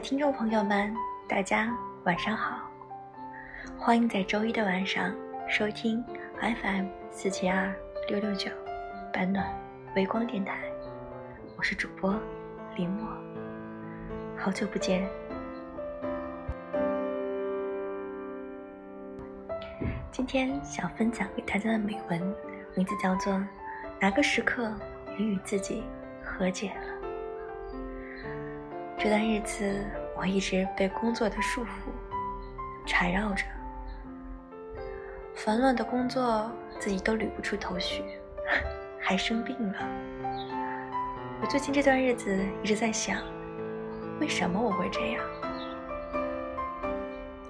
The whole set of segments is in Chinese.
听众朋友们，大家晚上好！欢迎在周一的晚上收听 FM 四七二六六九半暖微光电台，我是主播林墨，好久不见。今天想分享给大家的美文，名字叫做《哪个时刻你与自己和解了》。这段日子，我一直被工作的束缚缠绕着，烦乱的工作自己都捋不出头绪，还生病了。我最近这段日子一直在想，为什么我会这样？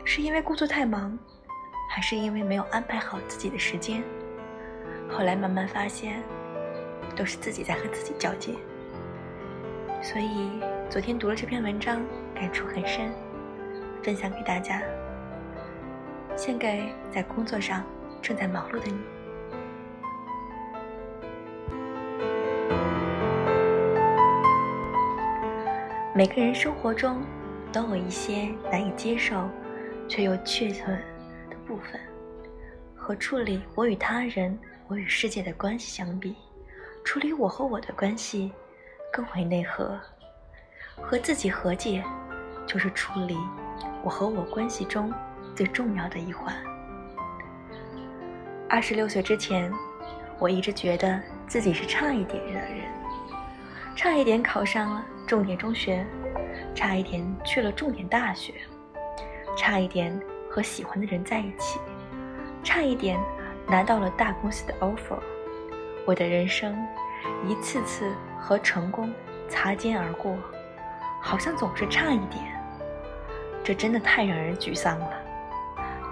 是因为工作太忙，还是因为没有安排好自己的时间？后来慢慢发现，都是自己在和自己较劲。所以昨天读了这篇文章，感触很深，分享给大家，献给在工作上正在忙碌的你。每个人生活中都有一些难以接受却又确存的部分，和处理我与他人、我与世界的关系相比，处理我和我的关系。更为内核，和自己和解，就是处理我和我关系中最重要的一环。二十六岁之前，我一直觉得自己是差一点的人，差一点考上了重点中学，差一点去了重点大学，差一点和喜欢的人在一起，差一点拿到了大公司的 offer。我的人生。一次次和成功擦肩而过，好像总是差一点，这真的太让人沮丧了。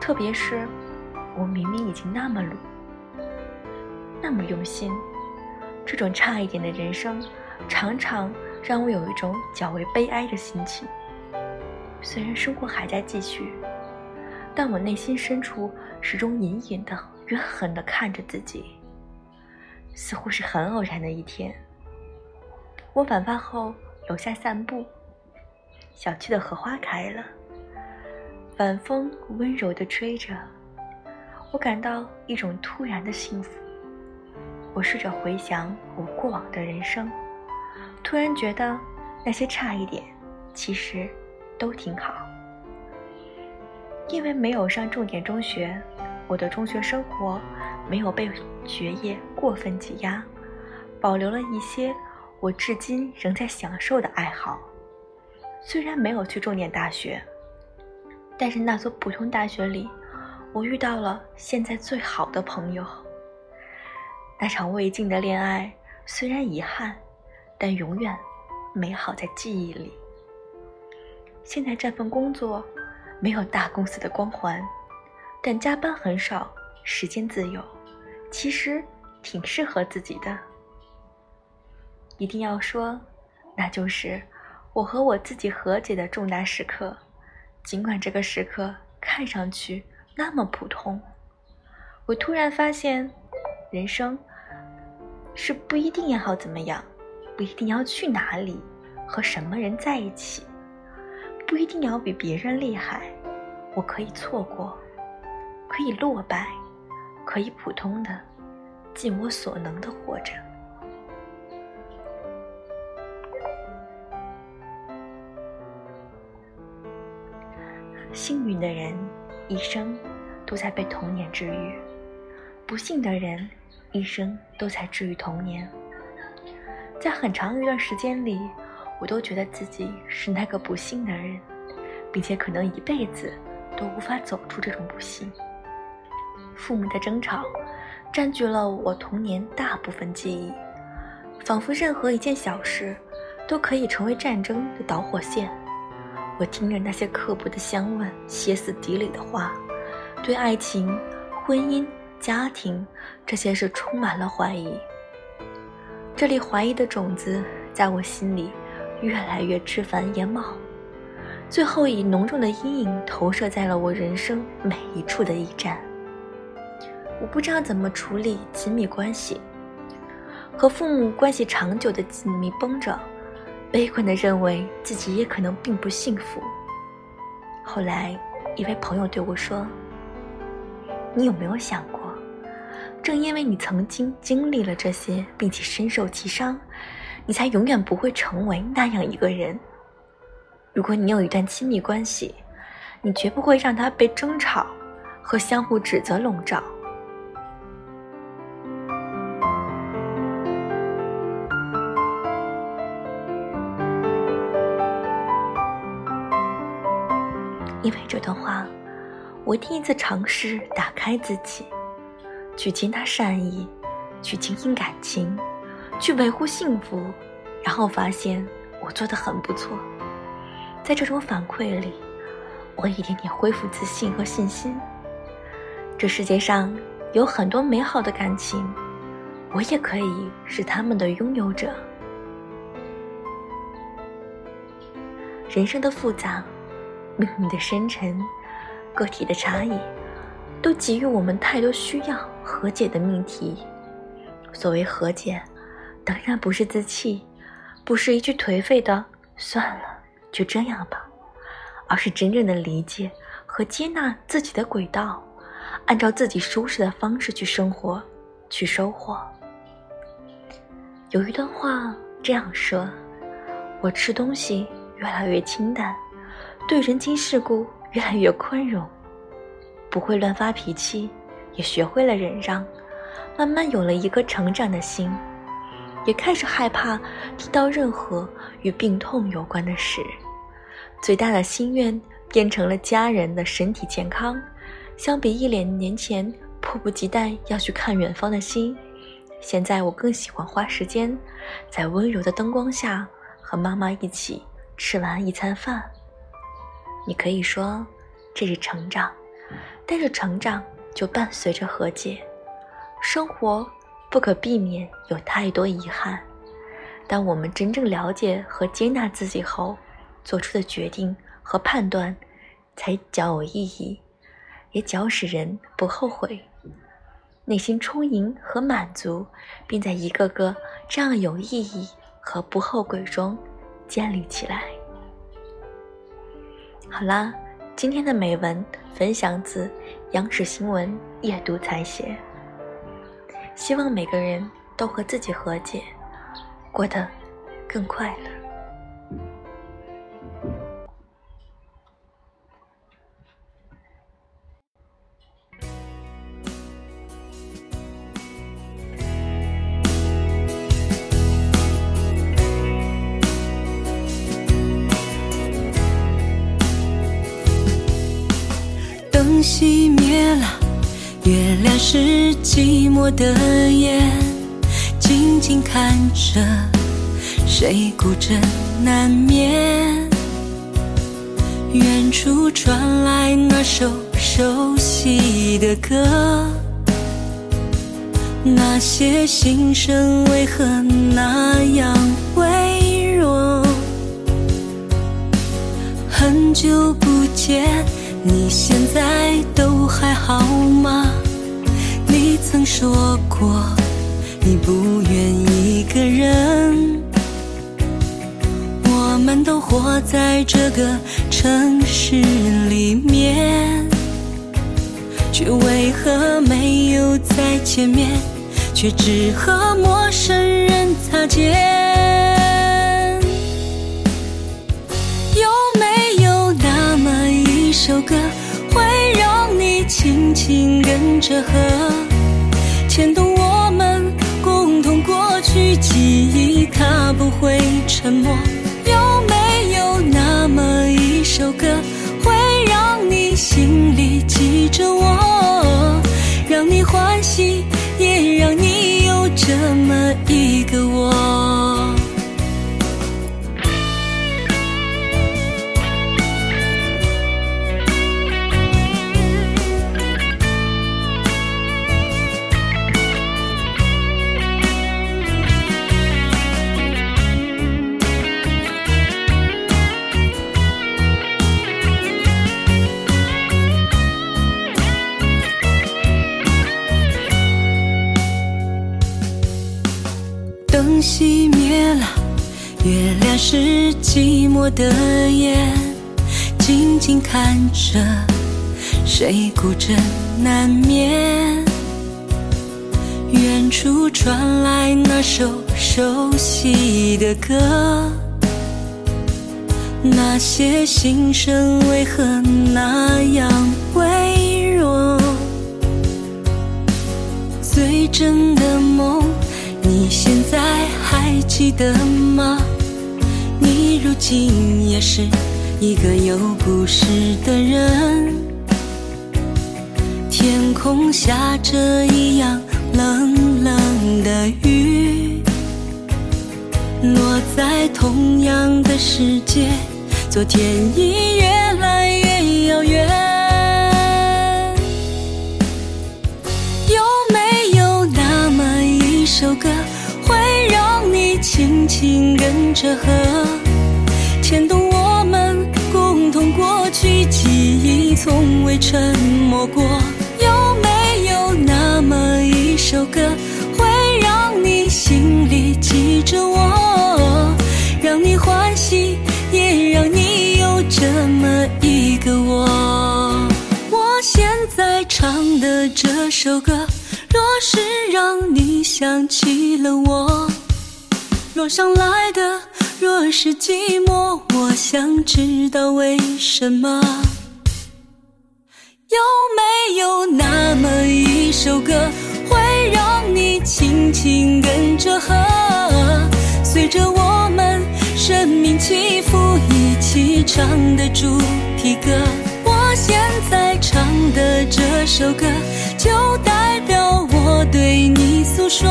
特别是我明明已经那么努，那么用心，这种差一点的人生，常常让我有一种较为悲哀的心情。虽然生活还在继续，但我内心深处始终隐隐的怨恨的看着自己。似乎是很偶然的一天，我晚饭后楼下散步，小区的荷花开了，晚风温柔地吹着，我感到一种突然的幸福。我试着回想我过往的人生，突然觉得那些差一点，其实都挺好。因为没有上重点中学，我的中学生活。没有被学业过分挤压，保留了一些我至今仍在享受的爱好。虽然没有去重点大学，但是那所普通大学里，我遇到了现在最好的朋友。那场未尽的恋爱虽然遗憾，但永远美好在记忆里。现在这份工作没有大公司的光环，但加班很少。时间自由，其实挺适合自己的。一定要说，那就是我和我自己和解的重大时刻。尽管这个时刻看上去那么普通，我突然发现，人生是不一定要怎么样，不一定要去哪里，和什么人在一起，不一定要比别人厉害。我可以错过，可以落败。可以普通的，尽我所能的活着。幸运的人一生都在被童年治愈，不幸的人一生都在治愈童年。在很长一段时间里，我都觉得自己是那个不幸的人，并且可能一辈子都无法走出这种不幸。父母的争吵，占据了我童年大部分记忆，仿佛任何一件小事，都可以成为战争的导火线。我听着那些刻薄的相问、歇斯底里的话，对爱情、婚姻、家庭这些事充满了怀疑。这粒怀疑的种子在我心里越来越枝繁叶茂，最后以浓重的阴影投射在了我人生每一处的驿站。我不知道怎么处理亲密关系，和父母关系长久的紧密绷着，悲观的认为自己也可能并不幸福。后来，一位朋友对我说：“你有没有想过，正因为你曾经经历了这些，并且深受其伤，你才永远不会成为那样一个人？如果你有一段亲密关系，你绝不会让他被争吵和相互指责笼罩。”的话，我第一次尝试打开自己，去接纳善意，去经营感情，去维护幸福，然后发现我做的很不错。在这种反馈里，我一点点恢复自信和信心。这世界上有很多美好的感情，我也可以是他们的拥有者。人生的复杂。命运的深沉，个体的差异，都给予我们太多需要和解的命题。所谓和解，当然不是自弃，不是一句颓废的“算了，就这样吧”，而是真正的理解和接纳自己的轨道，按照自己舒适的方式去生活，去收获。有一段话这样说：“我吃东西越来越清淡。”对人情世故越来越宽容，不会乱发脾气，也学会了忍让，慢慢有了一个成长的心，也开始害怕提到任何与病痛有关的事。最大的心愿变成了家人的身体健康。相比一两年前迫不及待要去看远方的心，现在我更喜欢花时间在温柔的灯光下和妈妈一起吃完一餐饭。你可以说这是成长，但是成长就伴随着和解。生活不可避免有太多遗憾，当我们真正了解和接纳自己后，做出的决定和判断才较有意义，也较使人不后悔，内心充盈和满足，并在一个个这样有意义和不后悔中建立起来。好啦，今天的美文分享自央视新闻夜读采写。希望每个人都和自己和解，过得更快乐。是寂寞的眼，静静看着，谁孤枕难眠？远处传来那首熟悉的歌，那些心声为何那样微弱？很久不见。你现在都还好吗？你曾说过你不愿一个人。我们都活在这个城市里面，却为何没有再见面？却只和陌生人擦肩。有没有那么一首歌情跟着和，牵动我们共同过去记忆，它不会沉默。熄灭了，月亮是寂寞的眼，静静看着谁孤枕难眠。远处传来那首熟悉的歌，那些心声为何那样微弱？最真的梦，你现在还记得吗？你如今也是一个有故事的人。天空下着一样冷冷的雨，落在同样的世界，昨天已越来越遥远。紧跟着和，牵动我们共同过去记忆，从未沉默过？有没有那么一首歌，会让你心里记着我，让你欢喜，也让你有这么一个我？我现在唱的这首歌，若是让你想起了我，若上来的若是寂寞，我想知道为什么。有没有那么一首歌，会让你轻轻跟着和，随着我们生命起伏一起唱的主题歌？我现在唱的这首歌，就代表我对你诉说。